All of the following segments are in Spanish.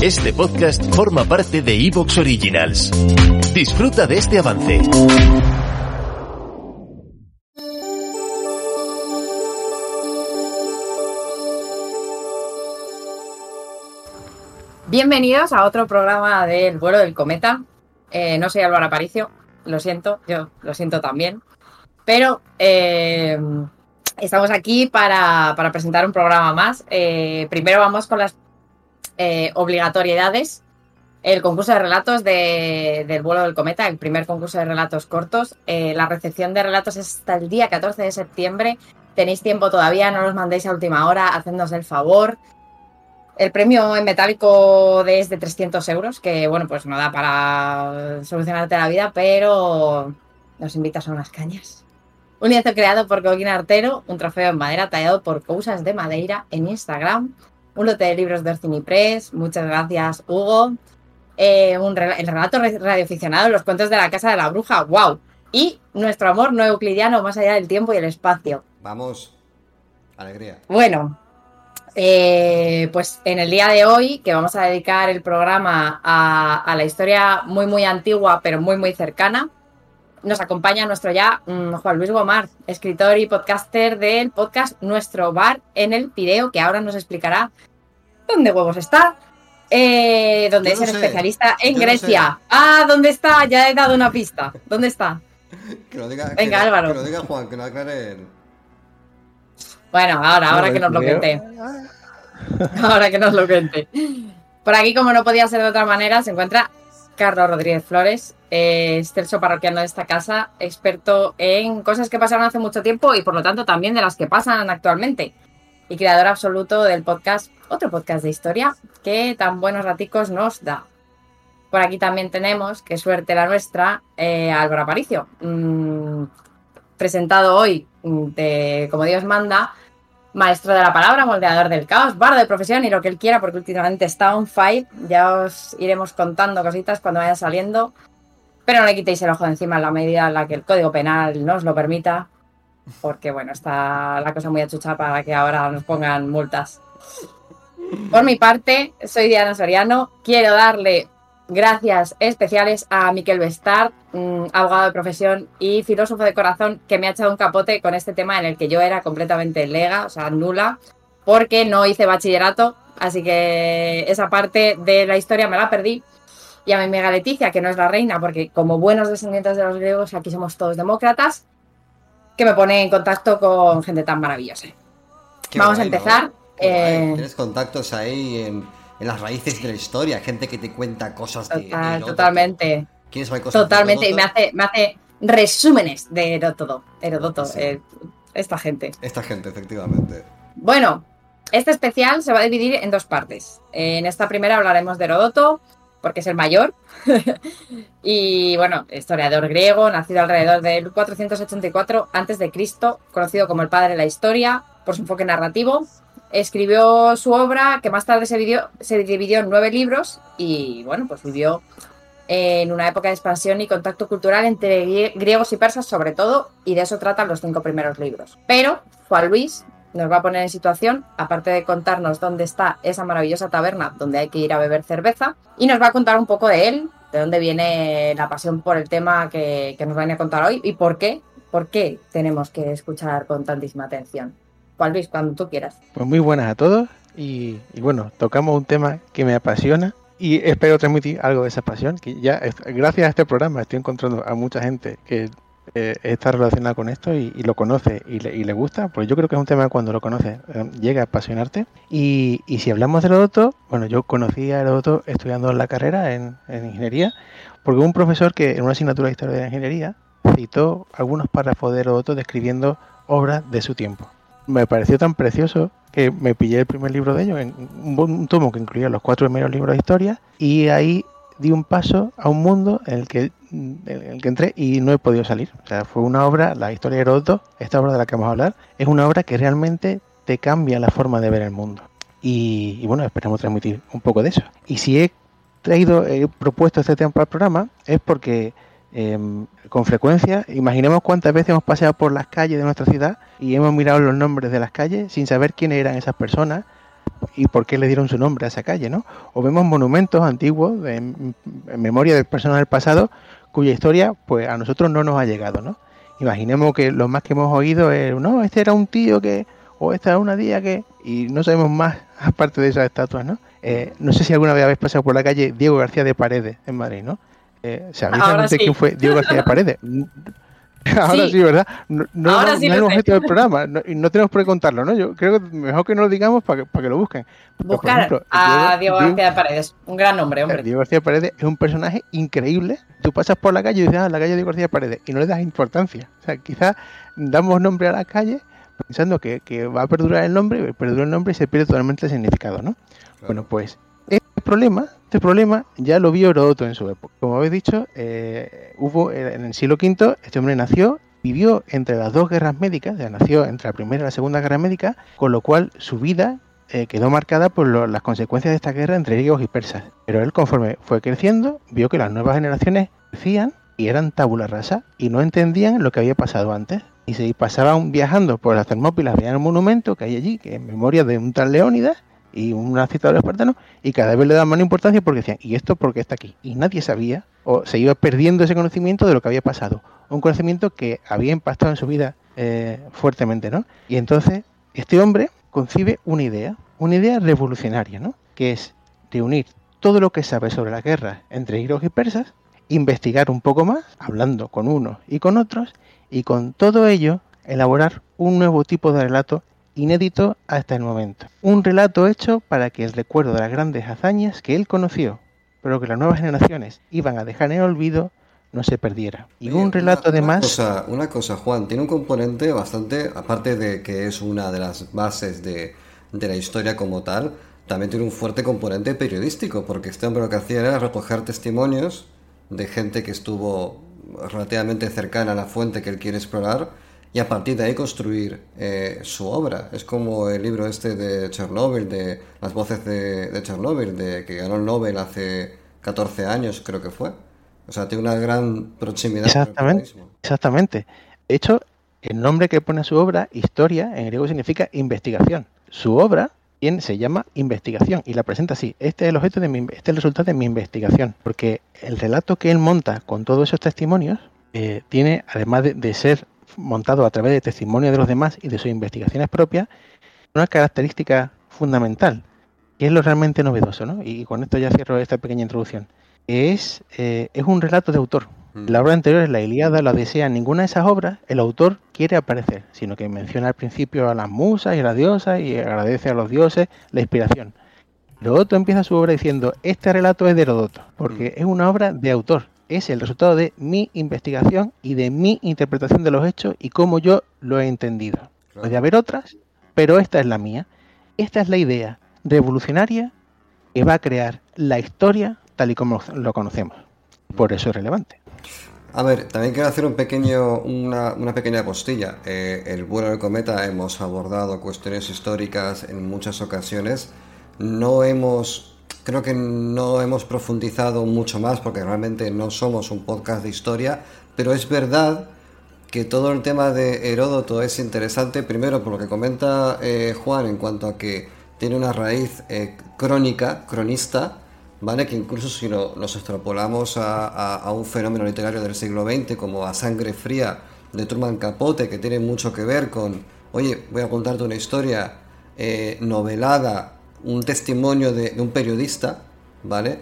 Este podcast forma parte de Evox Originals. Disfruta de este avance. Bienvenidos a otro programa del vuelo del cometa. Eh, no soy Álvaro Aparicio, lo siento, yo lo siento también. Pero eh, estamos aquí para, para, presentar un programa más. Eh, primero vamos con las eh, obligatoriedades. El concurso de relatos de, del vuelo del cometa, el primer concurso de relatos cortos. Eh, la recepción de relatos es hasta el día 14 de septiembre. Tenéis tiempo todavía, no los mandéis a última hora, hacednos el favor. El premio en metálico de es de 300 euros, que bueno, pues no da para solucionarte la vida, pero nos invitas a unas cañas. Un lienzo creado por Coquín Artero, un trofeo en madera tallado por Cousas de Madeira en Instagram, un lote de libros de Orcini Press, muchas gracias Hugo, eh, un, el relato radioaficionado, los cuentos de la Casa de la Bruja, wow, y nuestro amor no euclidiano más allá del tiempo y el espacio. Vamos, alegría. Bueno, eh, pues en el día de hoy, que vamos a dedicar el programa a, a, la historia muy, muy antigua, pero muy, muy cercana, nos acompaña nuestro ya um, Juan Luis Gomar, escritor y podcaster del podcast Nuestro Bar en el Pireo, que ahora nos explicará dónde huevos está, eh, donde es el especialista en Yo Grecia. No. Ah, ¿dónde está? Ya he dado una pista. ¿Dónde está? Que lo diga, Venga, que, Álvaro. Que lo diga Juan, que lo aclare él. Bueno, ahora, ahora No, que nos lo cuente. Ahora que nos lo cuente. Por aquí, como no podía ser de otra manera, se encuentra Carlos Rodríguez Flores, eh, excelso parroquiano de esta casa, experto en cosas que pasaron hace mucho tiempo y por lo tanto también de las que pasan actualmente. Y creador absoluto del podcast, otro podcast de historia, que tan buenos raticos nos da. Por aquí también tenemos, qué suerte la nuestra, eh, Álvaro Aparicio, mm, presentado hoy mm, de Como Dios manda, maestro de la palabra, moldeador del caos, bardo de profesión y lo que él quiera, porque últimamente está on fire. Ya os iremos contando cositas cuando vaya saliendo. Pero no le quitéis el ojo de encima en la medida en la que el código penal nos lo permita. Porque bueno, está la cosa muy achucha para que ahora nos pongan multas. Por mi parte, soy Diana Soriano. Quiero darle gracias especiales a Miquel Bestard, mm, abogado de profesión y filósofo de corazón, que me ha echado un capote con este tema en el que yo era completamente lega, o sea, nula, porque no hice bachillerato, así que esa parte de la historia me la perdí. Y a mi amiga Leticia, que no es la reina, porque como buenos descendientes de los griegos, aquí somos todos demócratas, que me pone en contacto con gente tan maravillosa. Qué Vamos a empezar. Eh, Tienes contactos ahí en, en las raíces de la historia, gente que te cuenta cosas de. de Total, Heródoto. totalmente. ¿Quieres saber cosas de Totalmente, y me hace, me hace resúmenes de Heródoto. Heródoto, Sí. eh, esta gente. Esta gente, efectivamente. Bueno, este especial se va a dividir en dos partes. En esta primera hablaremos de Heródoto, porque es el mayor. y bueno, historiador griego, nacido alrededor del 484 a.C., conocido como el padre de la historia por su enfoque narrativo. Escribió su obra, que más tarde se dividió, se dividió en nueve libros, y bueno, pues vivió en una época de expansión y contacto cultural entre grie- griegos y persas sobre todo, y de eso tratan los cinco primeros libros. Pero Juan Luis nos va a poner en situación, aparte de contarnos dónde está esa maravillosa taberna donde hay que ir a beber cerveza, y nos va a contar un poco de él, de dónde viene la pasión por el tema que, que nos van a contar hoy y por qué, por qué tenemos que escuchar con tantísima atención. Juan Luis, cuando tú quieras. Pues muy buenas a todos y, y bueno, tocamos un tema que me apasiona y espero transmitir algo de esa pasión, que ya gracias a este programa estoy encontrando a mucha gente que eh, está relacionada con esto y, lo conoce y le, le gusta, pues yo creo que es un tema cuando lo conoces eh, llega a apasionarte. Y, y si hablamos de Heródoto, bueno, yo conocí a Heródoto estudiando la carrera en, en ingeniería, porque un profesor que en una asignatura de historia de la ingeniería citó algunos párrafos de Heródoto describiendo obras de su tiempo me pareció tan precioso que me pillé el primer libro de ellos, un tomo que incluía los cuatro primeros libros de historia, y ahí di un paso a un mundo en el que, en el que entré y no he podido salir. O sea, fue una obra, la historia de Heródoto, esta obra de la que vamos a hablar, es una obra que realmente te cambia la forma de ver el mundo. Y, y bueno, esperamos transmitir un poco de eso. Y si he traído, he propuesto este tema para el programa, es porque eh, con frecuencia, imaginemos cuántas veces hemos paseado por las calles de nuestra ciudad y hemos mirado los nombres de las calles sin saber quiénes eran esas personas, y por qué le dieron su nombre a esa calle, ¿no? O vemos monumentos antiguos en, memoria de personas del pasado cuya historia pues a nosotros no nos ha llegado, ¿no? Imaginemos que lo más que hemos oído es, no, este era un tío que, o esta era una tía que, y no sabemos más aparte de esas estatuas, ¿no? Eh, no sé si alguna vez habéis pasado por la calle Diego García de Paredes en Madrid, ¿no? Eh, ¿Sabéis quién fue Diego García de Paredes? Ahora sí, ¿verdad? No, no, no, es el objeto del programa y no, tenemos por qué contarlo, ¿no? Yo creo que mejor que no lo digamos para que, para que lo busquen. Buscar a Diego, García de Paredes, un gran nombre, hombre. Diego García de Paredes es un personaje increíble. Tú pasas por la calle y dices, ah, la calle Diego García de Paredes, y no le das importancia. O sea, quizás damos nombre a la calle pensando que, que va a perdurar el nombre, perdura el nombre y se pierde totalmente el significado, ¿no? Bueno, pues este problema, este problema ya lo vio Heródoto en su época. Como habéis dicho, eh, hubo eh, en el siglo V, este hombre nació, vivió entre las dos guerras médicas, ya nació entre la primera y la segunda guerra médica, con lo cual su vida eh, quedó marcada por las consecuencias de esta guerra entre griegos y persas. Pero él, conforme fue creciendo, vio que las nuevas generaciones crecían y eran tabula rasa y no entendían lo que había pasado antes. Y se pasaban viajando por las Termópilas, veían un monumento que hay allí, que es memoria de un tal Leónidas, y una cita de los espartanos y cada vez le daban más importancia porque decían, ¿y esto por qué está aquí? Y nadie sabía o se iba perdiendo ese conocimiento de lo que había pasado. Un conocimiento que había impactado en su vida eh, fuertemente, ¿no? Y entonces este hombre concibe una idea, una idea revolucionaria, ¿no? Que es reunir todo lo que sabe sobre la guerra entre griegos y persas, investigar un poco más, hablando con unos y con otros, y con todo ello elaborar un nuevo tipo de relato inédito hasta el momento. Un relato hecho para que el recuerdo de las grandes hazañas que él conoció, pero que las nuevas generaciones iban a dejar en el olvido, no se perdiera. Y un relato además... Una cosa, una cosa, Juan, tiene un componente bastante, aparte de que es una de las bases de, de la historia como tal, también tiene un fuerte componente periodístico, porque este hombre lo que hacía era recoger testimonios de gente que estuvo relativamente cercana a la fuente que él quiere explorar y a partir de ahí construir eh, su obra. Es como el libro este de Chernobyl, de las voces de, de Chernobyl, de, que ganó el Nobel hace 14 años, creo que fue. O sea, tiene una gran proximidad. Exactamente. exactamente. De hecho, el nombre que pone a su obra, historia, en griego significa investigación. Su obra bien, se llama investigación y la presenta así. Este es el objeto de mi, este es el resultado de mi investigación, porque el relato que él monta con todos esos testimonios eh, tiene, además de, ser montado a través de testimonios de los demás y de sus investigaciones propias, una característica fundamental, que es lo realmente novedoso, ¿no? Y con esto ya cierro esta pequeña introducción. Es, eh, es un relato de autor. Mm. La obra anterior es la Ilíada, la Odisea. En ninguna de esas obras el autor quiere aparecer, sino que menciona al principio a las musas y a las diosas y agradece a los dioses la inspiración. Herodoto empieza su obra diciendo, este relato es de Herodoto, porque mm. es una obra de autor es el resultado de mi investigación y de mi interpretación de los hechos y cómo yo lo he entendido. Puede haber otras, pero esta es la mía. Esta es la idea revolucionaria que va a crear la historia tal y como lo conocemos. Por eso es relevante. A ver, también quiero hacer un pequeño, una, pequeña postilla. Eh, el vuelo del cometa hemos abordado cuestiones históricas en muchas ocasiones. No hemos Creo que no hemos profundizado mucho más porque realmente no somos un podcast de historia, pero es verdad que todo el tema de Heródoto es interesante, primero por lo que comenta eh, Juan en cuanto a que tiene una raíz eh, crónica, cronista, ¿vale? que incluso si nos extrapolamos a, un fenómeno literario del siglo XX como a Sangre Fría de Truman Capote, que tiene mucho que ver con, oye, voy a contarte una historia eh, novelada un testimonio de, un periodista, ¿vale?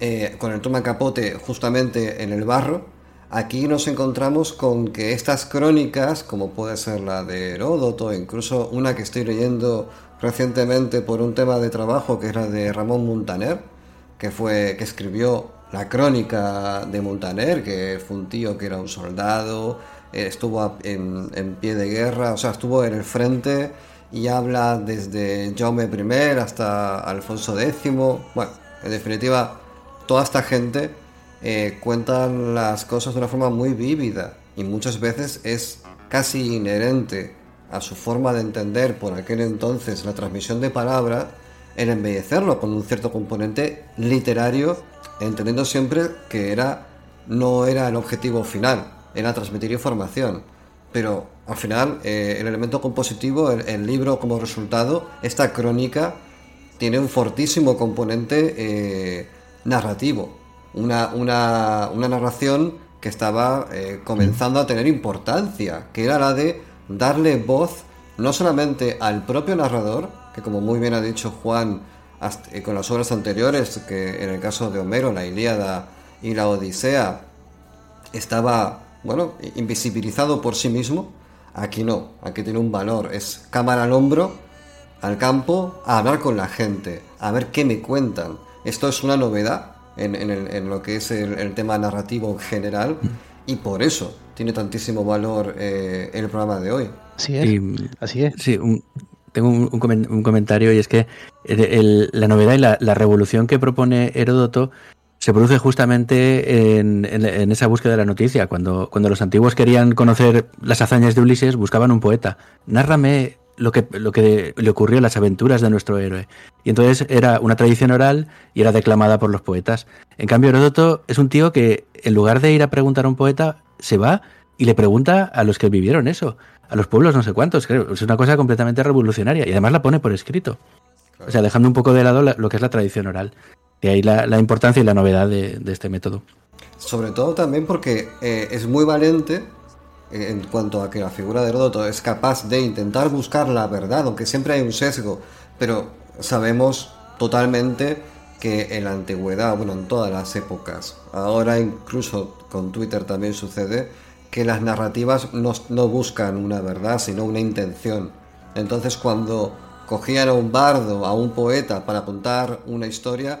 Eh, con el toma capote justamente en el barro. Aquí nos encontramos con que estas crónicas, como puede ser la de Heródoto, incluso una que estoy leyendo recientemente por un tema de trabajo que era de Ramón Montaner, que fue que escribió la crónica de Montaner, que fue un tío que era un soldado, eh, estuvo en, en pie de guerra, o sea, estuvo en el frente y habla desde Jaume I hasta Alfonso X. Bueno, en definitiva, toda esta gente eh, cuenta las cosas de una forma muy vívida y muchas veces es casi inherente a su forma de entender por aquel entonces la transmisión de palabra el embellecerlo con un cierto componente literario, entendiendo siempre que era no era el objetivo final, era transmitir información pero al final eh, el elemento compositivo, el, libro como resultado, esta crónica tiene un fortísimo componente eh, narrativo, una, una, una, narración que estaba eh, comenzando a tener importancia, que era la de darle voz no solamente al propio narrador, que como muy bien ha dicho Juan con las obras anteriores, que en el caso de Homero, la Ilíada y la Odisea, estaba, bueno, invisibilizado por sí mismo, aquí no, aquí tiene un valor, es cámara al hombro, al campo, a hablar con la gente, a ver qué me cuentan. Esto es una novedad en, lo que es el, tema narrativo en general y por eso tiene tantísimo valor eh, el programa de hoy. Así es. así es. Sí, tengo un, comentario y es que la novedad y la, revolución que propone Heródoto se produce justamente en, esa búsqueda de la noticia. Cuando, cuando los antiguos querían conocer las hazañas de Ulises, buscaban un poeta. Nárrame lo que, lo que le ocurrió, las aventuras de nuestro héroe. Y entonces era una tradición oral y era declamada por los poetas. En cambio, Heródoto es un tío que, en lugar de ir a preguntar a un poeta, se va y le pregunta a los que vivieron eso, a los pueblos no sé cuántos. Creo. Es una cosa completamente revolucionaria y además la pone por escrito. O sea, dejando un poco de lado lo que es la tradición oral. Y ahí la, importancia y la novedad de, este método. Sobre todo también porque eh, es muy valiente en cuanto a que la figura de Heródoto es capaz de intentar buscar la verdad, aunque siempre hay un sesgo, pero sabemos totalmente que en la antigüedad, bueno, en todas las épocas, ahora incluso con Twitter también sucede, que las narrativas no, no buscan una verdad, sino una intención. Entonces cuando cogían a un bardo, a un poeta para contar una historia,